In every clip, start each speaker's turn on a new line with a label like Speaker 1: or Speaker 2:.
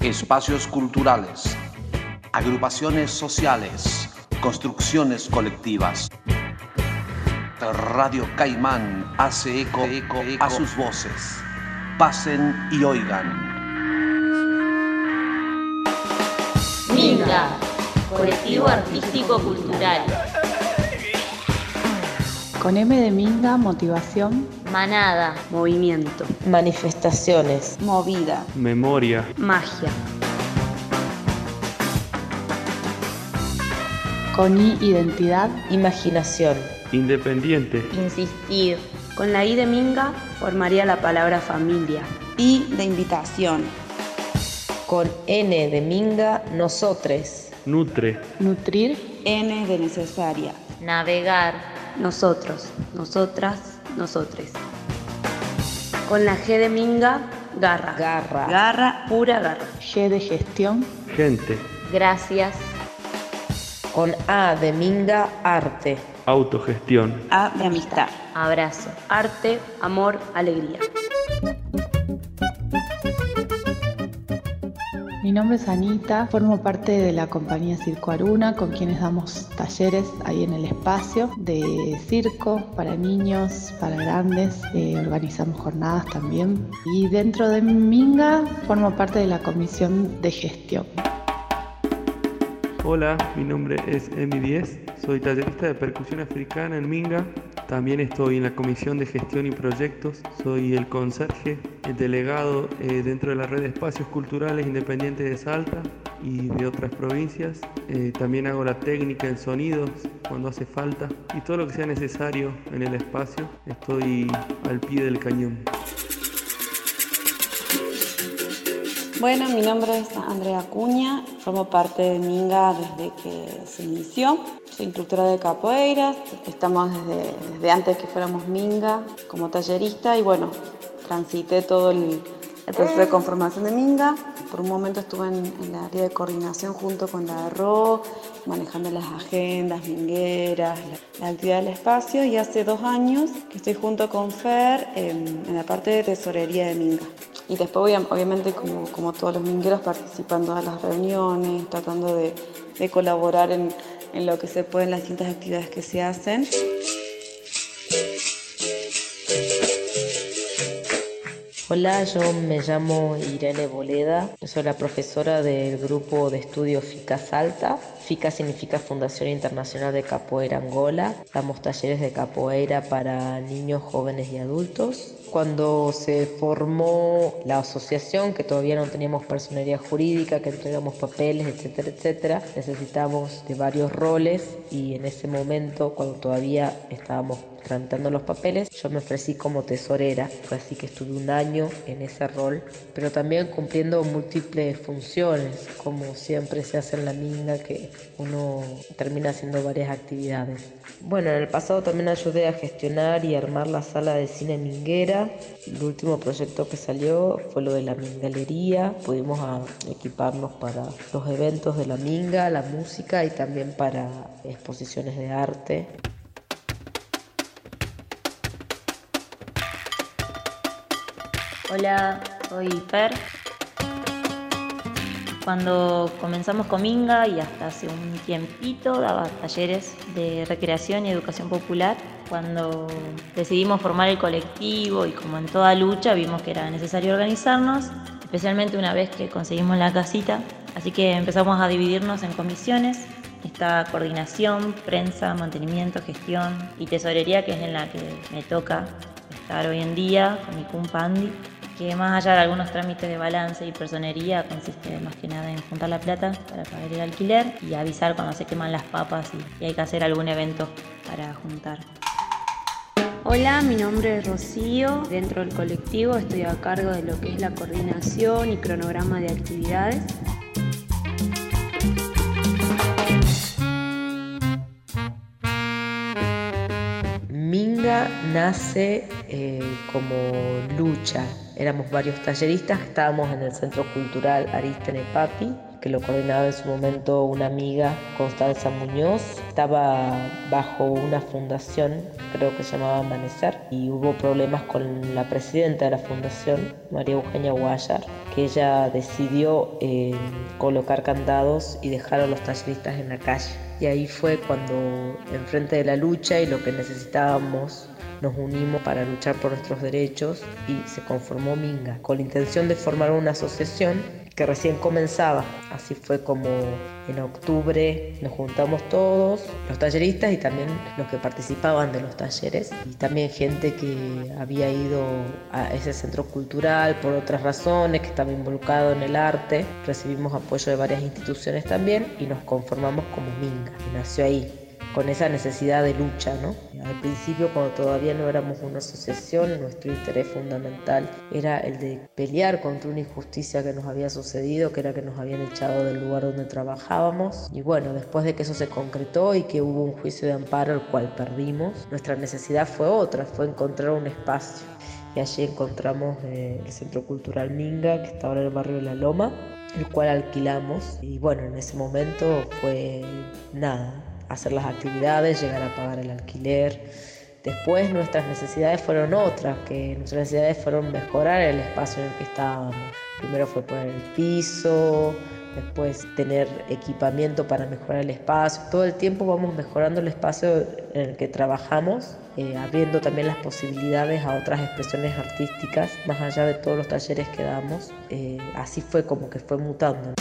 Speaker 1: espacios culturales, agrupaciones sociales, construcciones colectivas. Radio Caimán hace eco, a sus voces. Pasen y oigan.
Speaker 2: Minga, colectivo artístico cultural.
Speaker 3: Con M de Minga, motivación.
Speaker 2: Manada,
Speaker 4: movimiento.
Speaker 5: Manifestaciones.
Speaker 4: Movida.
Speaker 6: Memoria.
Speaker 4: Magia.
Speaker 3: Con I, identidad.
Speaker 5: Imaginación.
Speaker 6: Independiente.
Speaker 2: insistir.
Speaker 4: Con la I de Minga formaría la palabra familia.
Speaker 7: I de invitación.
Speaker 5: Con N de Minga, nosotres.
Speaker 6: Nutre.
Speaker 3: Nutrir.
Speaker 7: N de necesaria.
Speaker 2: Navegar.
Speaker 4: Nosotros, nosotras, nosotres. Con la G de Minga, garra.
Speaker 5: Garra.
Speaker 4: Garra, pura garra.
Speaker 3: G de gestión.
Speaker 6: Gente.
Speaker 2: Gracias.
Speaker 5: Con A de Minga, arte.
Speaker 6: Autogestión.
Speaker 7: A de amistad.
Speaker 2: Abrazo.
Speaker 4: Arte, amor, alegría.
Speaker 3: Mi nombre es Anita, formo parte de la compañía Circo Aruna, con quienes damos talleres ahí en el espacio de circo para niños, para grandes, eh, organizamos jornadas también. Y dentro de Minga formo parte de la comisión de gestión.
Speaker 6: Hola, mi nombre es Emi Diez, soy tallerista de percusión africana en Minga. También estoy en la comisión de gestión y proyectos. Soy el conserje, el delegado eh, dentro de la red de espacios culturales independientes de Salta y de otras provincias. Eh, también hago la técnica en sonidos cuando hace falta y todo lo que sea necesario en el espacio. Estoy al pie del cañón.
Speaker 7: Bueno, mi nombre es Andrea Cuña, formo parte de Minga desde que se inició. Instructora de capoeira, estamos desde, antes que fuéramos Minga como tallerista y bueno, transité todo el, proceso de conformación de Minga. Por un momento estuve en, la área de coordinación junto con la RO, manejando las agendas, mingueras, la, actividad del espacio y hace dos años que estoy junto con Fer en, la parte de tesorería de Minga. Y después obviamente como, todos los mingueros participando en las reuniones, tratando de, de colaborar en, en lo que se puede en las distintas actividades que se hacen.
Speaker 5: Hola, yo me llamo Irene Boleda, soy la profesora del grupo de estudio FICA Salta. FICA significa Fundación Internacional de Capoeira Angola. Damos talleres de capoeira para niños, jóvenes y adultos. Cuando se formó la asociación, que todavía no teníamos personería jurídica, que entregamos papeles, etcétera, etcétera, necesitamos de varios roles y en ese momento, cuando todavía estábamos tramitando los papeles, yo me ofrecí como tesorera, así que estuve un año en ese rol, pero también cumpliendo múltiples funciones, como siempre se hace en la minga, que uno termina haciendo varias actividades. Bueno, en el pasado también ayudé a gestionar y armar la sala de cine minguera. El último proyecto que salió fue lo de la mingalería. Pudimos equiparnos para los eventos de la minga, la música y también para exposiciones de arte.
Speaker 2: Hola, soy Fer. Cuando comenzamos con Minga y hasta hace un tiempito daba talleres de recreación y educación popular. Cuando decidimos formar el colectivo y como en toda lucha vimos que era necesario organizarnos, especialmente una vez que conseguimos la casita. Así que empezamos a dividirnos en comisiones. Está coordinación, prensa, mantenimiento, gestión y tesorería, que es en la que me toca estar hoy en día con mi cumpa Andy que más allá de algunos trámites de balance y personería, consiste más que nada en juntar la plata para pagar el alquiler y avisar cuando se queman las papas y, y hay que hacer algún evento para juntar.
Speaker 8: Hola, mi nombre es Rocío. Dentro del colectivo estoy a cargo de lo que es la coordinación y cronograma de actividades.
Speaker 5: Minga nace eh, como lucha, éramos varios talleristas, estábamos en el Centro Cultural Aristene Papi, que lo coordinaba en su momento una amiga, Constanza Muñoz. Estaba bajo una fundación, creo que se llamaba Amanecer, y hubo problemas con la presidenta de la fundación, María Eugenia Guayar, que ella decidió eh, colocar candados y dejar a los talleristas en la calle. Y ahí fue cuando, enfrente de la lucha y lo que necesitábamos nos unimos para luchar por nuestros derechos y se conformó Minga, con la intención de formar una asociación que recién comenzaba. Así fue como en octubre nos juntamos todos, los talleristas y también los que participaban de los talleres y también gente que había ido a ese centro cultural por otras razones, que estaba involucrado en el arte. Recibimos apoyo de varias instituciones también y nos conformamos como Minga. Y nació ahí con esa necesidad de lucha, ¿no? Al principio, cuando todavía no éramos una asociación, nuestro interés fundamental era el de pelear contra una injusticia que nos había sucedido, que era que nos habían echado del lugar donde trabajábamos. Y bueno, después de que eso se concretó y que hubo un juicio de amparo el cual perdimos, nuestra necesidad fue otra, fue encontrar un espacio. Y allí encontramos eh, el Centro Cultural Minga, que está ahora en el barrio de La Loma, el cual alquilamos. Y bueno, en ese momento fue nada, hacer las actividades, llegar a pagar el alquiler. Después nuestras necesidades fueron otras, que nuestras necesidades fueron mejorar el espacio en el que estábamos. Primero fue poner el piso, después tener equipamiento para mejorar el espacio. Todo el tiempo vamos mejorando el espacio en el que trabajamos, eh, abriendo también las posibilidades a otras expresiones artísticas, más allá de todos los talleres que damos. Eh, así fue como que fue mutando.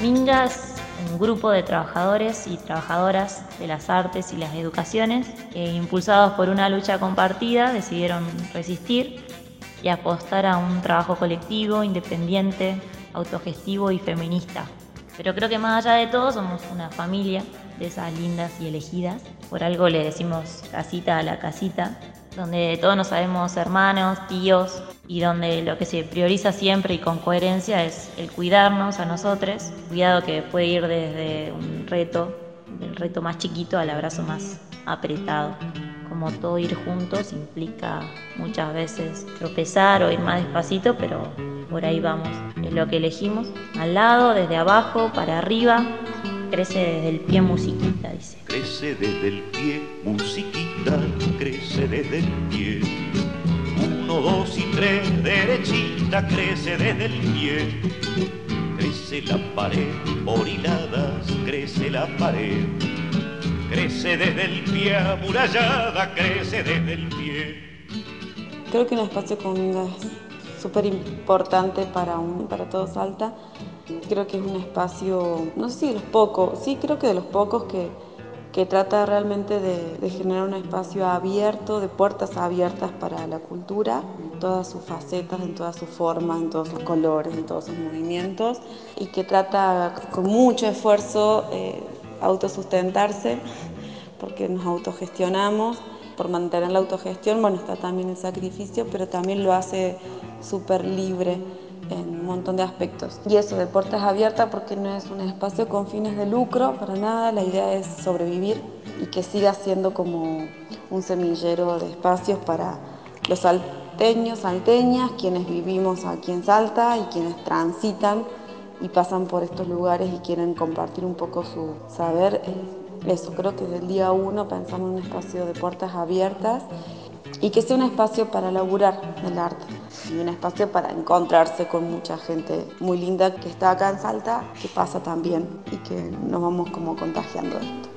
Speaker 2: Mingas un grupo de trabajadores y trabajadoras de las artes y las educaciones que, impulsados por una lucha compartida, decidieron resistir y apostar a un trabajo colectivo, independiente, autogestivo y feminista. Pero creo que más allá de todo somos una familia de esas lindas y elegidas. Por algo le decimos casita a la casita, donde todos nos sabemos hermanos, tíos, y donde lo que se prioriza siempre y con coherencia es el cuidarnos a nosotros, cuidado que puede ir desde un reto, del reto más chiquito al abrazo más apretado. Como todo ir juntos implica muchas veces tropezar o ir más despacito, pero por ahí vamos. Es lo que elegimos. Al lado, desde abajo, para arriba, crece desde el pie musiquita, dice.
Speaker 9: Crece desde el pie musiquita, crece desde el pie uno, dos y tres, derechita crece desde el pie. Crece la pared por hiladas, crece la pared. Crece desde el pie amurallada, crece desde el pie.
Speaker 7: Creo que un espacio es súper importante para, un, para todo Salta. Creo que es un espacio, no sé si de los pocos, sí creo que de los pocos que, que trata realmente de, generar un espacio abierto, de puertas abiertas para la cultura, en todas sus facetas, en todas sus formas, en todos sus colores, en todos sus movimientos, y que trata con mucho esfuerzo eh, autosustentarse, porque nos autogestionamos, por mantener la autogestión, bueno, está también el sacrificio, pero también lo hace súper libre montón de aspectos. Y eso de puertas abiertas porque no es un espacio con fines de lucro para nada, la idea es sobrevivir y que siga siendo como un semillero de espacios para los salteños, salteñas, quienes vivimos aquí en Salta y quienes transitan y pasan por estos lugares y quieren compartir un poco su saber. Eso, creo que desde el día uno pensamos en un espacio de puertas abiertas y que sea un espacio para laburar el arte y un espacio para encontrarse con mucha gente muy linda que está acá en Salta, que pasa también y que nos vamos como contagiando de esto.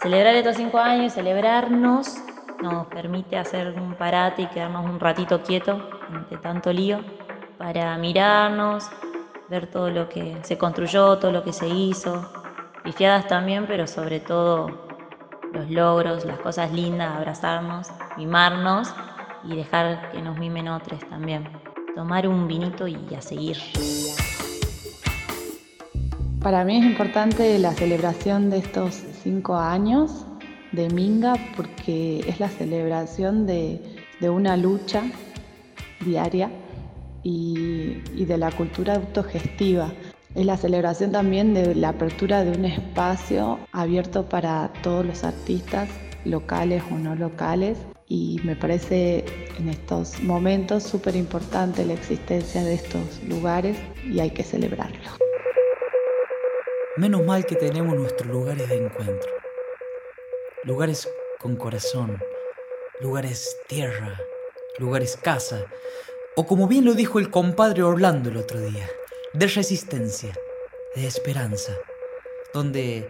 Speaker 2: Celebrar estos cinco años, celebrarnos, nos permite hacer un parate y quedarnos un ratito quieto ante tanto lío para mirarnos, ver todo lo que se construyó, todo lo que se hizo, pifiadas también, pero sobre todo los logros, las cosas lindas, abrazarnos, mimarnos y dejar que nos mimen otros también. Tomar un vinito y a seguir.
Speaker 3: Para mí es importante la celebración de estos cinco años de Minga porque es la celebración de una lucha diaria y, de la cultura autogestiva. Es la celebración también de la apertura de un espacio abierto para todos los artistas, locales o no locales, y me parece en estos momentos súper importante la existencia de estos lugares y hay que celebrarlo.
Speaker 10: Menos mal que tenemos nuestros lugares de encuentro, lugares con corazón, lugares tierra, lugares casa, o como bien lo dijo el compadre Orlando el otro día, de resistencia, de esperanza, donde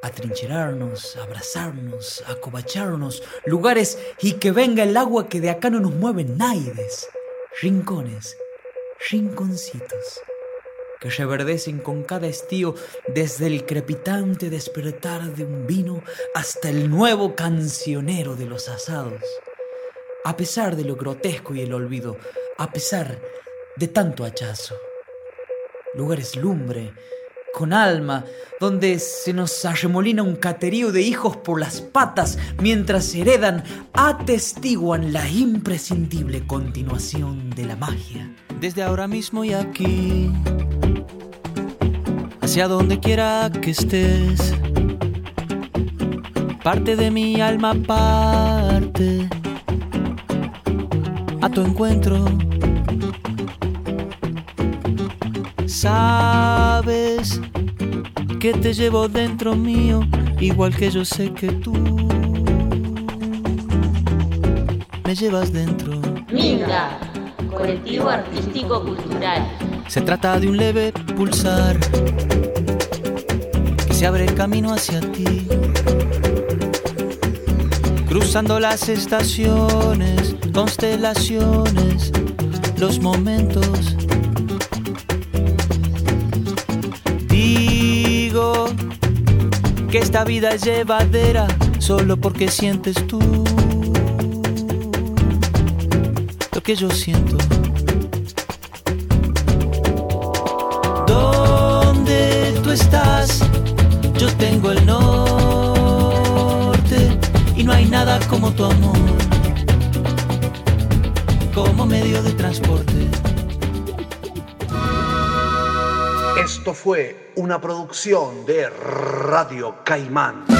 Speaker 10: atrincherarnos, abrazarnos, acobacharnos, lugares y que venga el agua que de acá no nos mueven naides, rincones, rinconcitos, que reverdecen con cada estío desde el crepitante despertar de un vino hasta el nuevo cancionero de los asados. A pesar de lo grotesco y el olvido, a pesar de tanto hachazo. Lugares lumbre, con alma, donde se nos arremolina un caterío de hijos por las patas mientras heredan, atestiguan la imprescindible continuación de la magia.
Speaker 11: Desde ahora mismo y aquí, hacia donde quiera que estés, parte de mi alma parte a tu encuentro. Sabes que te llevo dentro mío, igual que yo sé que tú me llevas dentro.
Speaker 2: Minga, colectivo artístico cultural.
Speaker 11: Se trata de un leve pulsar que se abre camino hacia ti. Cruzando las estaciones, constelaciones, los momentos. Que esta vida es llevadera solo porque sientes tú lo que yo siento. Donde tú estás, yo tengo el norte como tu amor, como medio de transporte.
Speaker 1: Esto fue una producción de Radio Caimán.